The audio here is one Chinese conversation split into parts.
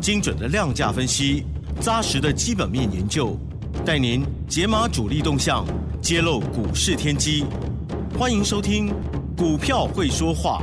精准的量价分析，扎实的基本面研究，带您解码主力动向，揭露股市天机。欢迎收听《股票会说话》，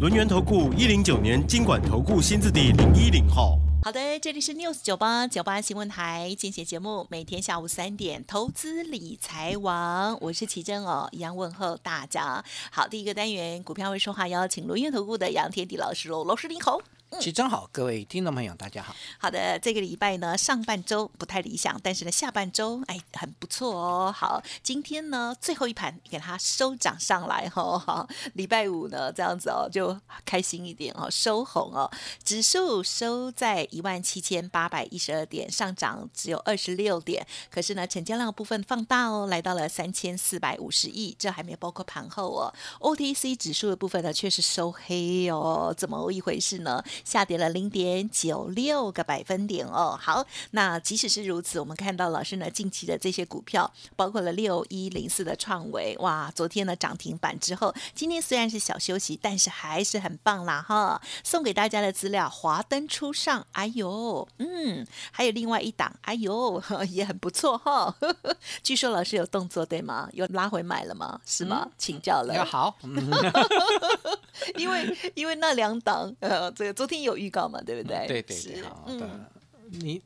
轮源投顾一零九年经管投顾新字第零一零号。好的，这里是 News 九八九八新闻台，精选节目，每天下午三点，投资理财王，我是奇珍哦，一样问候大家。好，第一个单元股票会说话，邀请轮源投顾的杨天迪老师喽，老师您好。其真好，各位听众朋友，大家好。好的，这个礼拜呢，上半周不太理想，但是呢，下半周哎很不错哦。好，今天呢最后一盘给它收涨上来哦。好，礼拜五呢这样子哦就开心一点哦，收红哦。指数收在一万七千八百一十二点，上涨只有二十六点，可是呢成交量部分放大哦，来到了三千四百五十亿，这还没包括盘后哦。OTC 指数的部分呢却是收黑哦，怎么一回事呢？下跌了零点九六个百分点哦。好，那即使是如此，我们看到老师呢近期的这些股票，包括了六一零四的创维，哇，昨天呢涨停板之后，今天虽然是小休息，但是还是很棒啦哈。送给大家的资料，华灯初上，哎呦，嗯，还有另外一档，哎呦，也很不错哈。据说老师有动作对吗？有拉回买了吗？是吗？请教了。好，因为因为那两档，呃，这个昨天有预告嘛，对不对？对对对，好的。你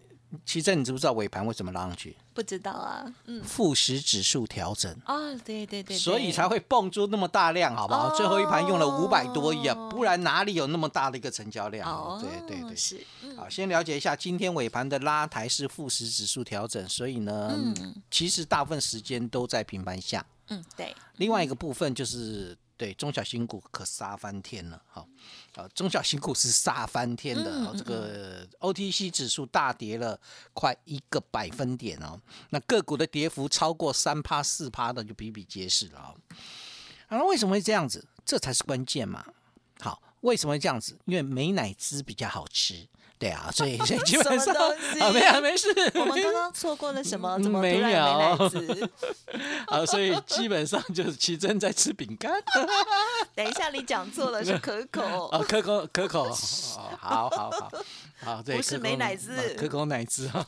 其实你知不知道尾盘为什么拉上去？不知道啊，嗯，富时指数调整啊，对对对，所以才会蹦出那么大量，好不好？最后一盘用了五百多亿啊，不然哪里有那么大的一个成交量？哦，对对对，是。好，先了解一下今天尾盘的拉抬是富时指数调整，所以呢，其实大部分时间都在平盘下。嗯，对。另外一个部分就是。对中小新股可杀翻天了，好，啊，中小新股是杀翻天的，这个 OTC 指数大跌了快一个百分点哦，那个股的跌幅超过三趴四趴的就比比皆是了啊。那为什么会这样子？这才是关键嘛。好，为什么会这样子？因为美奶滋比较好吃。对啊，所以 所以基本上啊，没有没事。我们刚刚错过了什么？怎么没有？没啊，所以基本上就是奇珍在吃饼干。等一下，你讲错了，是可口。啊，可口可口。好好好。好，不是没奶汁，可口奶汁哈。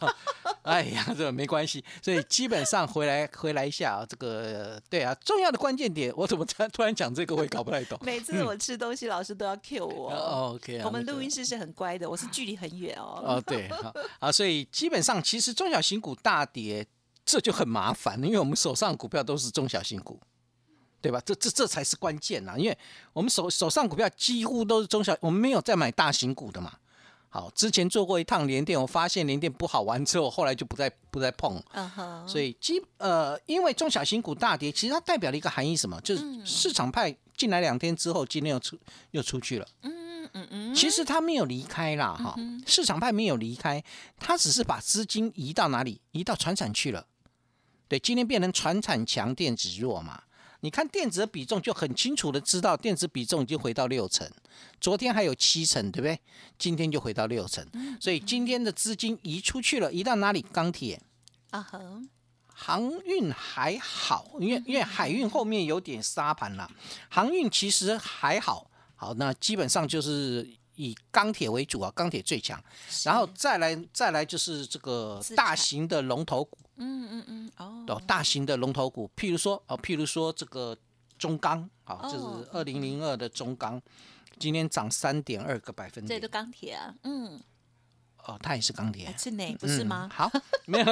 哎呀，这没关系，所以基本上回来回来一下啊，这个对啊，重要的关键点，我怎么突突然讲这个，我也搞不太懂。每次我吃东西，老师都要 cue 我。OK，我们录音室是很乖的，我是距离很远哦。哦，对，好，啊，所以基本上其实中小型股大跌，这就很麻烦，因为我们手上股票都是中小型股，对吧？这这这才是关键呐，因为我们手手上股票几乎都是中小，我们没有在买大型股的嘛。好，之前做过一趟连电，我发现连电不好玩之后，后来就不再不再碰。所以基呃，因为中小型股大跌，其实它代表了一个含义，什么？就是市场派进来两天之后，今天又出又出去了。嗯嗯嗯。其实他没有离开啦，哈，市场派没有离开，他只是把资金移到哪里？移到船产去了。对，今天变成船产强，电子弱嘛。你看电子的比重就很清楚的知道，电子比重已经回到六成，昨天还有七成，对不对？今天就回到六成，所以今天的资金移出去了，移到哪里？钢铁啊，航运还好，因为因为海运后面有点沙盘了，航运其实还好，好，那基本上就是以钢铁为主啊，钢铁最强，然后再来再来就是这个大型的龙头股。嗯嗯嗯哦，大型的龙头股，譬如说哦，譬如说这个中钢，好，就是二零零二的中钢，今天涨三点二个百分点，这都钢铁啊，嗯。哦，它也是钢铁，是呢，不是吗？好，没有，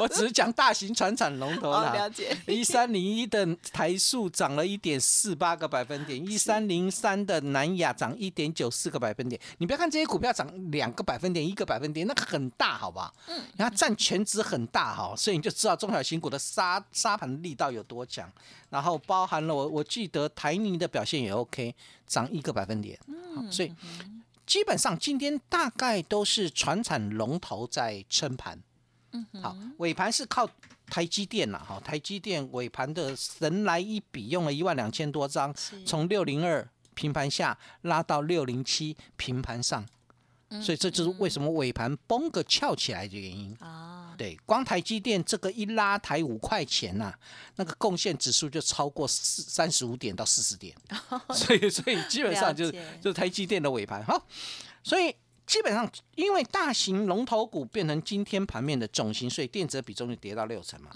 我只是讲大型船产龙头啦。了解。一三零一的台塑涨了一点四八个百分点，一三零三的南亚涨一点九四个百分点。你不要看这些股票涨两个百分点、一个百分点，那很大，好吧？嗯。然后占全值很大哈，所以你就知道中小型股的沙沙盘力道有多强。然后包含了我，我记得台泥的表现也 OK，涨一个百分点。嗯。所以。基本上今天大概都是船产龙头在撑盘。嗯，好，尾盘是靠台积电啦，哈，台积电尾盘的神来一笔，用了一万两千多张，从六零二平盘下拉到六零七平盘上。所以这就是为什么尾盘崩个翘起来的原因啊。对，光台积电这个一拉抬五块钱呐，那个贡献指数就超过四三十五点到四十点。所以，所以基本上就是就是台积电的尾盘哈。所以基本上因为大型龙头股变成今天盘面的重心，所以电子比重就跌到六成嘛。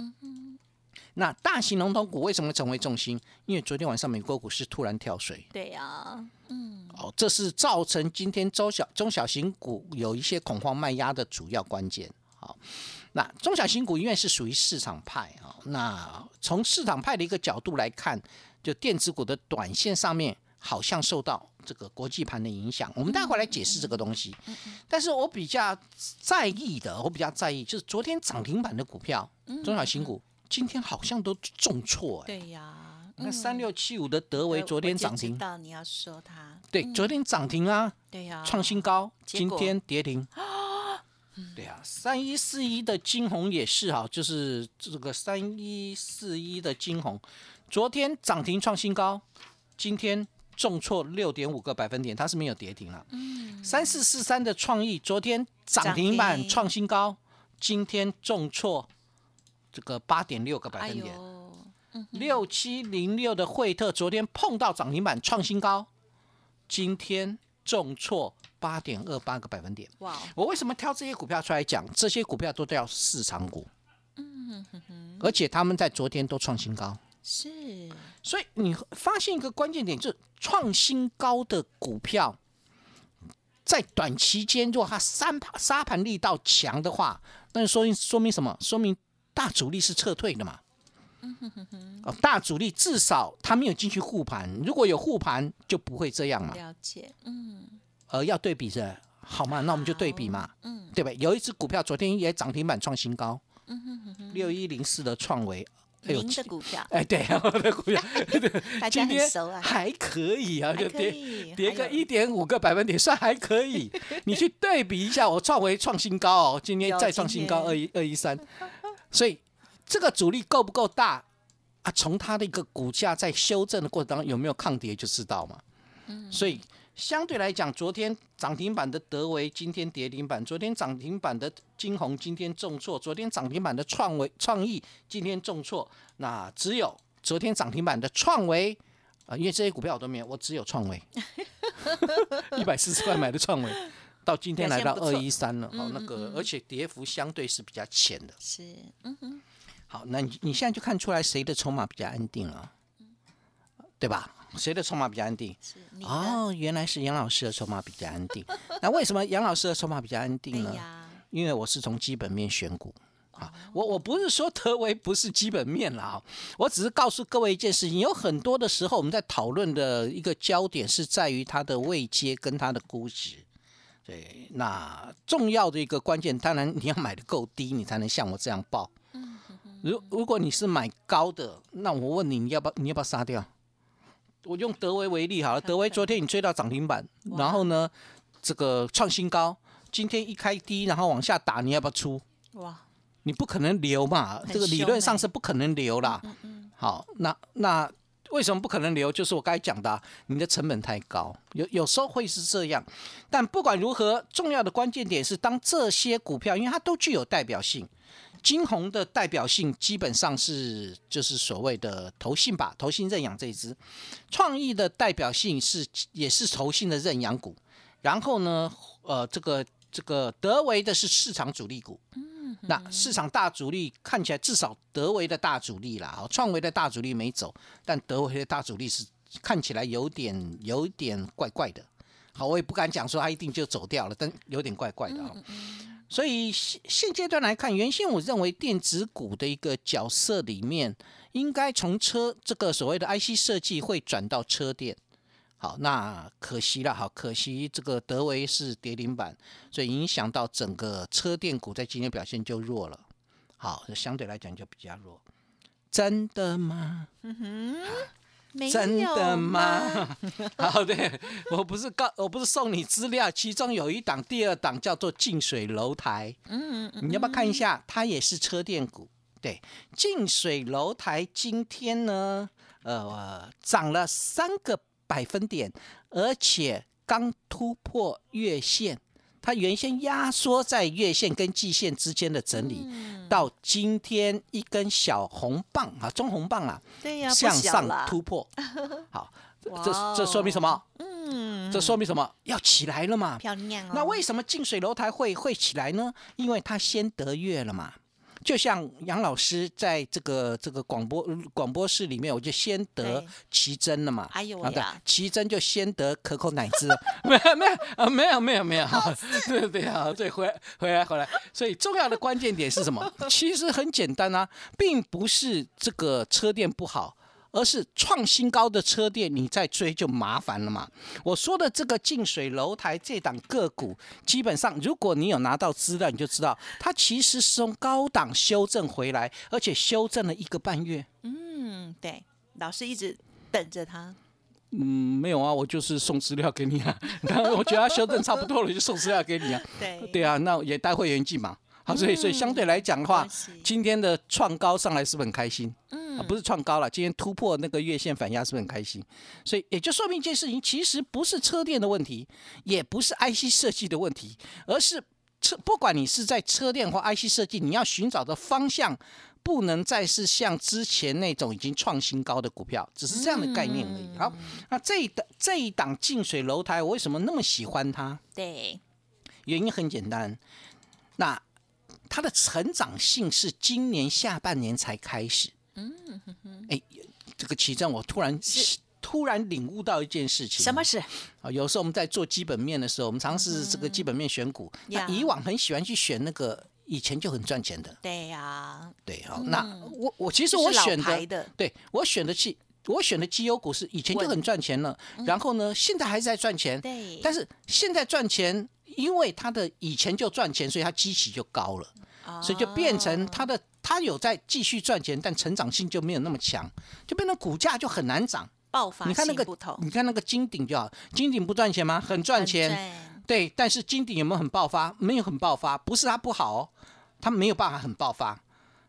那大型龙头股为什么成为重心？因为昨天晚上美国股市突然跳水。对呀，嗯，哦，这是造成今天中小中小型股有一些恐慌卖压的主要关键。好，那中小型股因为是属于市场派啊，那从市场派的一个角度来看，就电子股的短线上面好像受到这个国际盘的影响。我们待会来解释这个东西。但是我比较在意的，我比较在意就是昨天涨停板的股票，中小型股。今天好像都重挫哎，对呀，那三六七五的德维昨天涨停，到你要说它，对，昨天涨停啊，对呀，创新高，今天跌停，对呀，三一四一的金红也是哈，就是这个三一四一的金红，昨天涨停创新高，今天重挫六点五个百分点，它是没有跌停了，嗯，三四四三的创意昨天涨停板创新高，今天重挫。这个八点六个百分点，六七零六的惠特昨天碰到涨停板创新高，今天重挫八点二八个百分点。哇！我为什么挑这些股票出来讲？这些股票都叫市场股，嗯哼哼，而且他们在昨天都创新高。是，所以你发现一个关键点，就是创新高的股票，在短期间如果它三盘沙盘力道强的话，那说明说明什么？说明大主力是撤退的嘛？哦，大主力至少他没有进去护盘，如果有护盘就不会这样嘛。了解，嗯。呃，要对比着，好嘛？那我们就对比嘛，嗯，对吧？有一只股票昨天也涨停板创新高，嗯哼哼哼，六一零四的创维，您的股票，哎，对，我的股票，大家很熟啊，还可以啊，就跌跌个一点五个百分点，算还可以。你去对比一下，我创维创新高哦，今天再创新高，二一二一三。所以这个阻力够不够大啊？从它的一个股价在修正的过程当中有没有抗跌就知道嘛。嗯，所以相对来讲，昨天涨停板的德维今天跌停板，昨天涨停板的金红今天重挫，昨天涨停板的创维创意今天重挫。那只有昨天涨停板的创维啊，因为这些股票我都没有，我只有创维，一百四十块买的创维。到今天来到二一三了，好，那个而且跌幅相对是比较浅的。是，嗯哼。好，那你你现在就看出来谁的筹码比较安定了，对吧？谁的筹码比较安定？哦，原来是杨老师的筹码比较安定。那为什么杨老师的筹码比较安定呢？因为我是从基本面选股啊。我我不是说德维不是基本面啦，我只是告诉各位一件事情：有很多的时候我们在讨论的一个焦点是在于它的位阶跟它的估值。对，那重要的一个关键，当然你要买的够低，你才能像我这样报。如如果你是买高的，那我问你，你要不要你要不要杀掉？我用德威为例好了，德威昨天你追到涨停板，然后呢，这个创新高，今天一开低，然后往下打，你要不要出？哇，你不可能留嘛，这个理论上是不可能留啦。好，那那。为什么不可能留？就是我刚才讲的，你的成本太高，有有时候会是这样。但不管如何，重要的关键点是，当这些股票，因为它都具有代表性，金红的代表性基本上是就是所谓的投信吧，投信认养这一支；创意的代表性是也是投信的认养股。然后呢，呃，这个这个德维的是市场主力股。那市场大主力看起来至少德维的大主力啦，好，创维的大主力没走，但德维的大主力是看起来有点有点怪怪的。好，我也不敢讲说他一定就走掉了，但有点怪怪的啊。所以现现阶段来看，原先我认为电子股的一个角色里面，应该从车这个所谓的 IC 设计会转到车电。好，那可惜了，好可惜，这个德维是跌停板，所以影响到整个车电股在今天表现就弱了。好，相对来讲就比较弱。真的吗？嗯哼。没真的有吗？好，对我不是告，我不是送你资料，其中有一档，第二档叫做近水楼台，嗯嗯你要不要看一下？它也是车电股，对，近水楼台今天呢，呃，涨了三个百分点，而且刚突破月线。它原先压缩在月线跟季线之间的整理，嗯到今天一根小红棒啊，中红棒啊，对呀，不向上突破。好，哇这这说明什么？嗯，这说明什么？要起来了嘛。漂亮哦。那为什么近水楼台会会起来呢？因为它先得月了嘛。就像杨老师在这个这个广播广播室里面，我就先得奇珍了嘛。哎呦喂呀，奇珍就先得可口奶汁了，没有没有啊，没有没有没有，对对啊，对，回来回来回来。所以重要的关键点是什么？其实很简单啊，并不是这个车店不好。而是创新高的车店，你再追就麻烦了嘛。我说的这个近水楼台这档个股，基本上如果你有拿到资料，你就知道它其实是从高档修正回来，而且修正了一个半月。嗯，对，老师一直等着他。嗯，没有啊，我就是送资料给你啊。然后我觉得它修正差不多了，就送资料给你啊。对对啊，那也带会员进嘛。好，所以所以相对来讲的话，今天的创高上来是不是很开心？嗯啊，不是创高了，今天突破那个月线反压是不是很开心？所以也就说明一件事情，其实不是车店的问题，也不是 IC 设计的问题，而是车不管你是在车店或 IC 设计，你要寻找的方向。不能再是像之前那种已经创新高的股票，只是这样的概念而已。好，那这一档这一档近水楼台，我为什么那么喜欢它？对，原因很简单，那它的成长性是今年下半年才开始。嗯，哎，这个奇正，我突然突然领悟到一件事情。什么事？啊？有时候我们在做基本面的时候，我们尝试这个基本面选股，那呀以往很喜欢去选那个以前就很赚钱的。对呀，对，好，那我我其实我选牌的对我选的绩，我选的绩优股是以前就很赚钱了，然后呢，现在还是在赚钱。对，但是现在赚钱，因为他的以前就赚钱，所以他基期就高了，所以就变成他的他有在继续赚钱，但成长性就没有那么强，就变成股价就很难涨。爆发你看那个你看那个金鼎就好，金鼎不赚钱吗？很赚钱，很对。但是金鼎有没有很爆发？没有很爆发，不是它不好哦，它没有办法很爆发。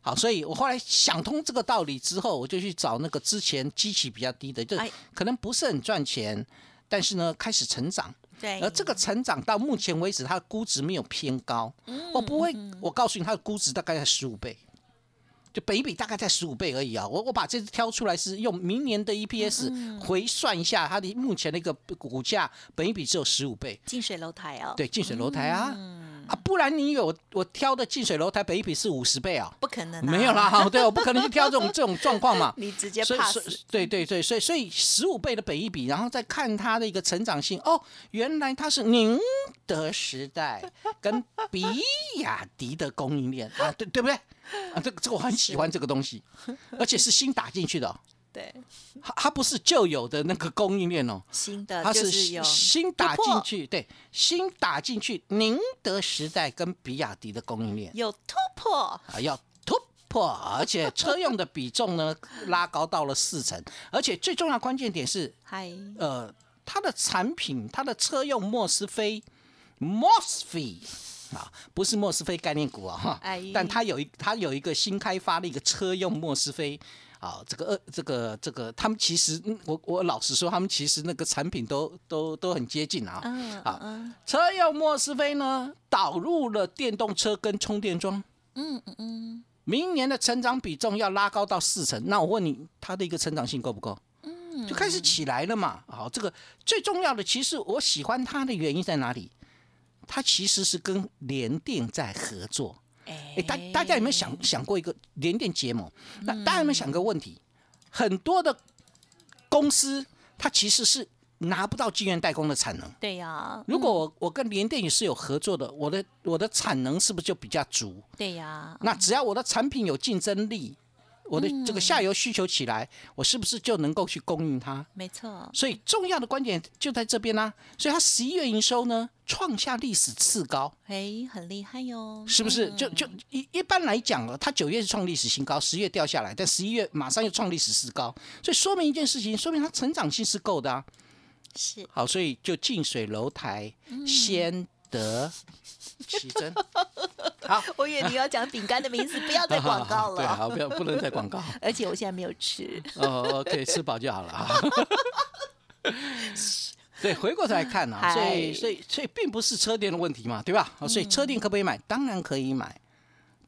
好，所以我后来想通这个道理之后，我就去找那个之前基期比较低的，就哎可能不是很赚钱，但是呢开始成长。对，而这个成长到目前为止，它的估值没有偏高，嗯我不会，我告诉你，它的估值大概在十五倍，就北比大概在十五倍而已啊。我我把这只挑出来是用明年的 EPS 回算一下，它的目前的一个股价，本比只有十五倍，近水楼台哦，对，近水楼台啊，嗯啊，不然你有我我挑的近水楼台北一比是五十倍啊？不可能啊，没有啦，对，我不可能去挑这种 这种状况嘛。你直接所以 pass 对对对，所以所以十五倍的北一比，然后再看它的一个成长性，哦，原来它是宁德时代 跟比亚迪的供应链啊，对对不对？啊，这个这个我很喜欢这个东西，而且是新打进去的、哦，对。它它不是旧有的那个供应链哦，新的它是新打进去，对，新打进去宁德时代跟比亚迪的供应链。有突破，啊，要突破，而且车用的比重呢拉高到了四成，而且最重要的关键点是，嗨，呃，它的产品，它的车用莫斯菲 （MOSFET） 啊，不是莫斯菲概念股啊，哈哎，但它有一它有一个新开发的一个车用莫斯菲。啊，这个呃，这个这个，他们其实，嗯我我老实说，他们其实那个产品都都都很接近啊。嗯啊嗯车用莫斯菲呢，导入了电动车跟充电桩。嗯嗯嗯，明年的成长比重要拉高到四成，那我问你，它的一个成长性够不够？嗯，就开始起来了嘛。好，这个最重要的，其实我喜欢它的原因在哪里？它其实是跟联电在合作。哎哎，大大家有没有想想过一个联电结盟？那嗯大家有没有想个问题？很多的公司它其实是拿不到晶圆代工的产能。对呀，如果我我跟联电也是有合作的，我的我的产能是不是就比较足？对呀，那只要我的产品有竞争力，我的这个下游需求起来，我是不是就能够去供应它？没错，所以重要的观点就在这边啦、所以它十一月营收呢创下历史次高，哎，很厉害哟，是不是？嗯。就就一一般来讲哦，它九月是创历史新高，十月掉下来，但十一月马上又创历史次高，所以说明一件事情，说明它成长性是够的啊。是。好，所以就近水楼台先得奇珍。好，我以为你要讲饼干的名字，不要再 广告了对，了。好，不要不能再广告。而且我现在没有吃，哦，OK，吃饱就好了啊。对，回过头来看啊，嗨所以所以所以并不是车店的问题嘛，对吧？所以车店可不可以买？当然可以买，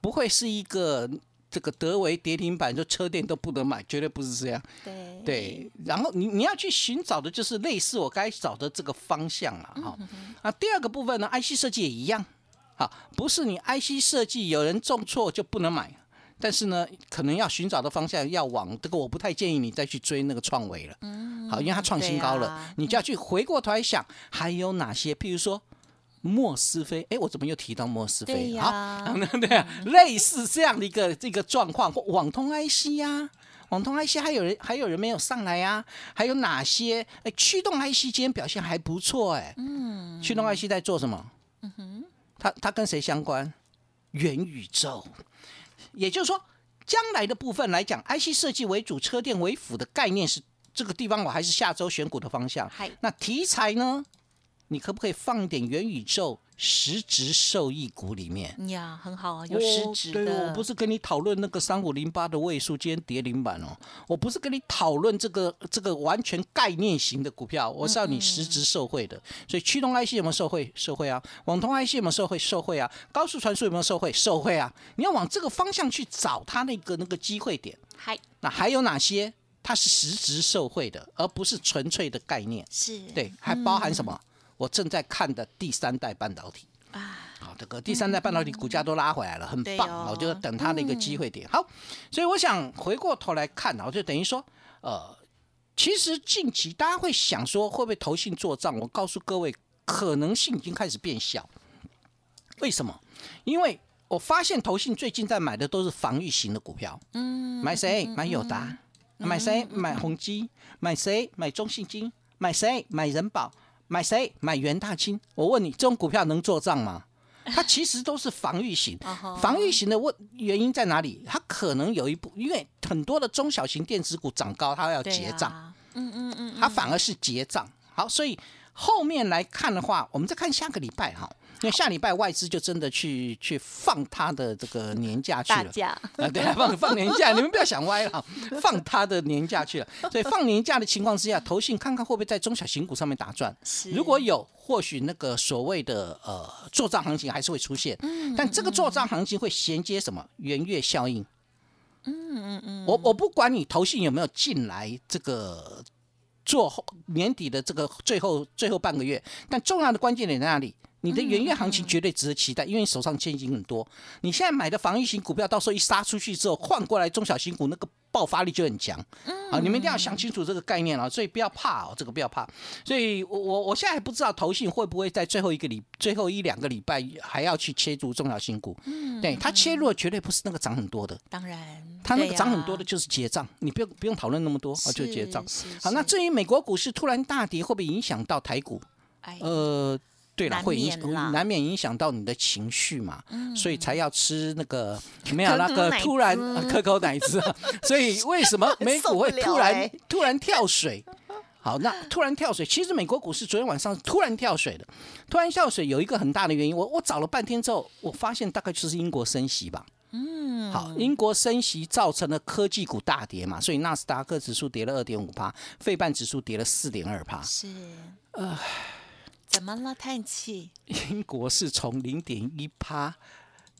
不会是一个这个德维跌停板，就车店都不能买，绝对不是这样。对对，然后你你要去寻找的就是类似我该找的这个方向了哈。啊，第二个部分呢，IC 设计也一样，好，不是你 IC 设计有人重挫就不能买，但是呢，可能要寻找的方向要往这个，我不太建议你再去追那个创维了。好，因为它创新高了，啊你就要去回过头来想，还有哪些，譬如说。莫斯菲，哎，我怎么又提到莫斯菲？对呀好，对啊，类似这样的一个这个状况，或网通 IC 呀、网通 IC 还有人还有人没有上来呀、还有哪些？哎，驱动 IC 今天表现还不错，哎，嗯，驱动 IC 在做什么？嗯哼，它它跟谁相关？元宇宙，也就是说，将来的部分来讲，IC 设计为主，车电为辅的概念是这个地方，我还是下周选股的方向嗨。那题材呢？你可不可以放一点元宇宙实质受益股里面？呀，很好啊，有实质对，的。我不是跟你讨论那个三五零八的位数，今天跌零板哦。我不是跟你讨论这个这个完全概念型的股票，我是要你实质受惠的。所以驱动 IC 有没有受惠？受惠啊。网通 IC 有没有受惠？受惠啊。高速传输有没有受惠？受惠啊。你要往这个方向去找它那个那个机会点。嗨，那还有哪些它是实质受惠的，而不是纯粹的概念？是，对，还包含什么？我正在看的第三代半导体。啊，好，这个第三代半导体股价都拉回来了，很棒，我就等它的一个机会点。好，所以我想回过头来看啊，就等于说，呃，其实近期大家会想说，会不会投信做账？我告诉各位，可能性已经开始变小。为什么？因为我发现投信最近在买的都是防御型的股票，嗯，买谁？买友达，买谁？买宏基，买谁？买中信金，买谁？买人保，买谁？买元大金。我问你，这种股票能做账吗？它其实都是防御型 防御型的问原因在哪里？它可能有一部，因为很多的中小型电子股涨高，它要对结账，啊，嗯嗯嗯，它反而是结账。好，所以后面来看的话，我们再看下个礼拜哈，因为下礼拜外资就真的去去放他的这个年假去了。啊，对啊，放放年假，你们不要想歪了，放他的年假去了。所以放年假的情况之下，投信看看会不会在中小型股上面打转。如果有，或许那个所谓的呃做账行情还是会出现，但这个做账行情会衔接什么元月效应？嗯嗯嗯，我我不管你投信有没有进来这个做后年底的这个最后最后半个月，但重要的关键点在哪里？你的元月行情绝对值得期待，因为你手上现金很多。你现在买的防御型股票，到时候一杀出去之后，换过来中小型股那个爆发力就很强。啊，你们一定要想清楚这个概念啊，所以不要怕哦，这个不要怕。所以我我我现在还不知道投信会不会在最后一个礼最后一两个礼拜还要去切入中小型股。嗯，对，它切入的绝对不是那个涨很多的，当然，它那个涨很多的就是结账，你不用不用讨论那么多，啊，就是结账。好，那至于美国股市突然大跌，会不会影响到台股？哎，呃，对了，难会影难免影响到你的情绪嘛，所以才要吃那个没有那个突然可口奶汁啊，所以为什么 美股会突然欸突然跳水？好，那突然跳水，其实美国股市昨天晚上突然跳水的，突然跳水有一个很大的原因，我我找了半天之后，我发现大概就是英国升息吧。嗯，好，英国升息造成了科技股大跌嘛，所以纳斯达克指数跌了二点五帕，费半指数跌了四点二帕。是，怎么了？叹气，英国是从零点一趴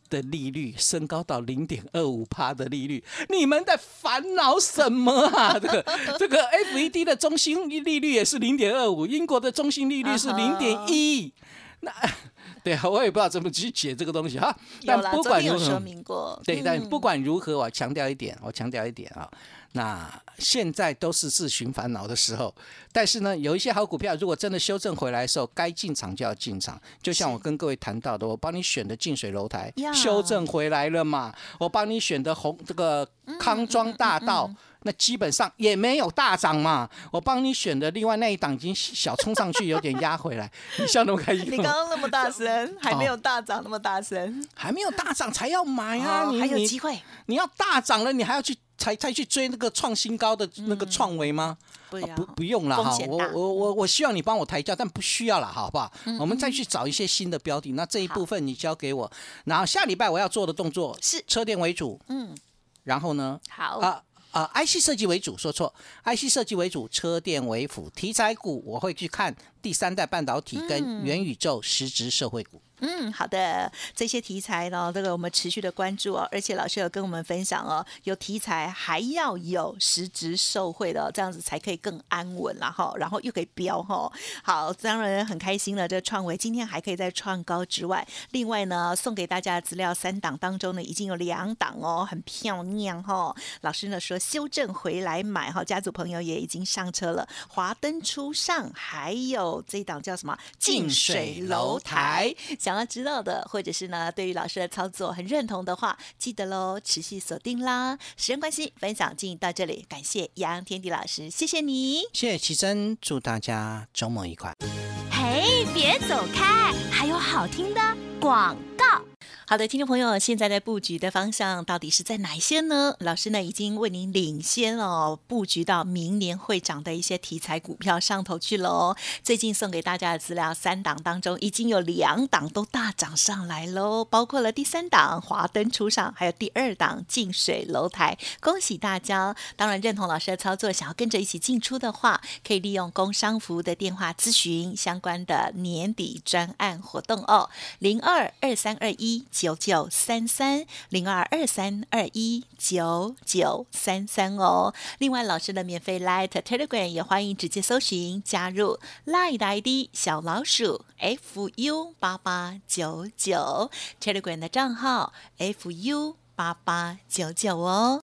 的利率升高到零点二五趴的利率，你们在烦恼什么啊？这个这个 FED 的中心利率也是零点二五，英国的中心利率是零点一。那 对啊，我也不知道怎么去解这个东西哈。有但啦，不管如何。对，但嗯不管如何，我强调一点，我强调一点啊，那现在都是自寻烦恼的时候。但是呢，有一些好股票，如果真的修正回来的时候，该进场就要进场。就像我跟各位谈到的，我帮你选的近水楼台修正回来了嘛，我帮你选的红这个康庄大道。那基本上也没有大涨嘛，我帮你选的另外那一档已经小冲上去，有点压回来，你笑那么开心你？刚刚那么大声，还哦没有大涨那么大声，还没有大涨才要买啊！你还有机会？你要大涨了，你还要去才才去追那个创新高的那个创维吗？不啊不不用了哈，我我我我希望你帮我抬价，但不需要了，好不好？嗯我们再去找一些新的标的，那这一部分你交给我，然后下礼拜我要做的动作是。车电为主，嗯，然后呢，好，啊。啊、i c 设计为主，说错，IC 设计为主，车电为辅，题材股我会去看第三代半导体跟元宇宙实质社会股。嗯，好的，这些题材呢，这个我们持续的关注哦，而且老师有跟我们分享哦，有题材还要有实质受惠的哦、这样子才可以更安稳啦哈，然后又可以飙哈。好，当然很开心了，这创维今天还可以在创高之外，另外呢，送给大家的资料三档当中呢，已经有两档哦，很漂亮哈。老师呢说修正回来买哈，家族朋友也已经上车了，华灯初上，还有这一档叫什么近水楼台。想要知道的，或者是呢对于老师的操作很认同的话，记得喽，持续锁定啦。时间关系，分享进行到这里，感谢杨天地老师，谢谢你。谢谢奇珍，祝大家周末愉快。嘿，别走开，还有好听的广告。好的，听众朋友，现在的布局的方向到底是在哪一些呢？老师呢已经为您领先哦，布局到明年会涨的一些题材股票上头去喽。最近送给大家的资料三档当中，已经有两档都大涨上来喽，包括了第三档华灯初上，还有第二档近水楼台，恭喜大家！当然认同老师的操作，想要跟着一起进出的话，可以利用工商服务的电话咨询相关的年底专案活动哦，零二二三二一九九三三零二二三二一九九三三哦。另外，老师的免费 Light Telegram 也欢迎直接搜寻加入 Light 的 ID 小老鼠 fu 八八九九 Telegram 的账号 fu 八八九九哦。